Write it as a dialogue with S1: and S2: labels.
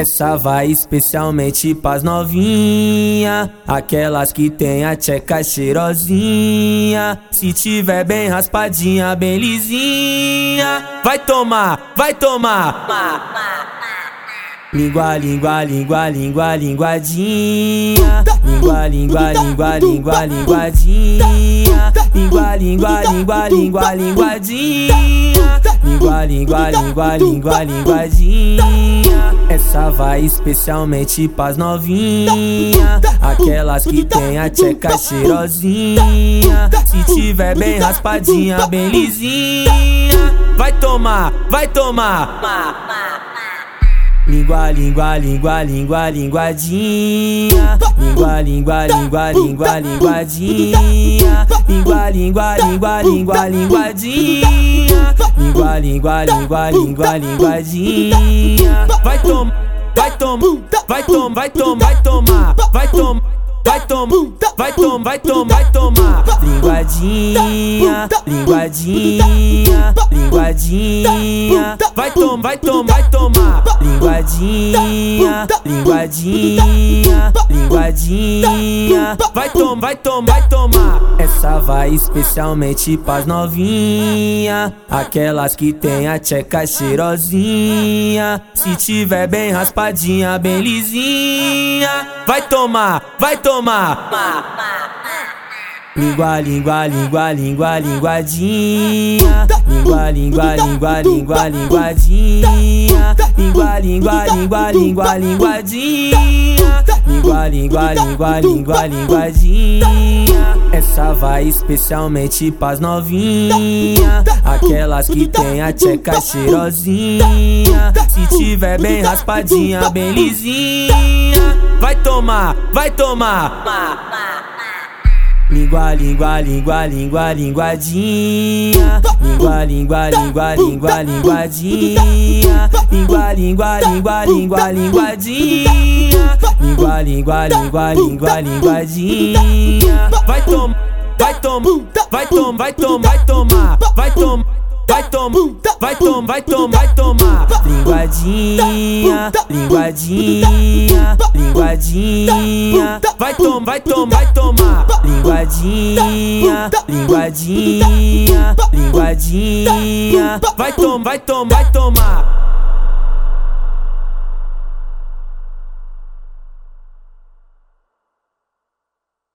S1: Essa vai especialmente pras novinha, aquelas que tem a tcheca cheirosinha. Se tiver bem raspadinha, bem lisinha, vai tomar, vai tomar. Língua, língua, língua, língua, linguadinha. Língua, língua, língua, língua, linguadinha. Língua, língua, língua, língua, linguadinha. Língua, língua, língua, língua, linguadinha. Essa vai especialmente pras novinha. Aquelas que tem a tcheca cheirosinha. Se tiver bem raspadinha, bem lisinha. Vai tomar, vai tomar. Língua, língua, língua, língua, linguadinha. Língua, língua, língua, língua, linguadinha. Língua, língua, língua, língua, linguadinha. Língua, língua, língua, língua, linguadinha. Vai tom, vai tom, vai tom, vai tom, vai tomar, vai tom. Vai tom, vai tom, vai tom, vai tomar. Linguadinha, linguadinha, linguadinha. Vai tom, vai tom, vai tomar. Linguadinha, linguadinha, linguadinha. Vai tom, vai tom, vai tomar. Essa vai especialmente pras novinha, aquelas que tem a tcheca cheirosinha. Se tiver bem raspadinha, bem lisinha, vai tomar, vai tomar. Língua, língua, língua, língua, linguadinha. Língua, língua, língua, língua, linguadinha. Língua, língua, língua, língua, linguadinha. Língua, língua, língua, língua, linguadinha. Essa vai especialmente pras novinha. Aquelas que tem a tcheca cheirosinha. Se tiver bem raspadinha, bem lisinha. Vai tomar, vai tomar. Língua, língua, língua, língua, linguadinha. Língua, língua, língua, língua, linguadinha. Língua, língua, língua, língua, linguadinha. Língua, língua, língua, língua, linguadinha. Vai tom, vai tom, vai tom, vai tom, vai tomar, vai tom. Vai tom, vai tom, vai tom, vai tomar. Linguadinha, linguadinha, linguadinha. Vai tom, vai tom, vai tomar. Linguadinha, linguadinha, linguadinha. Vai tom, vai tom, vai tomar.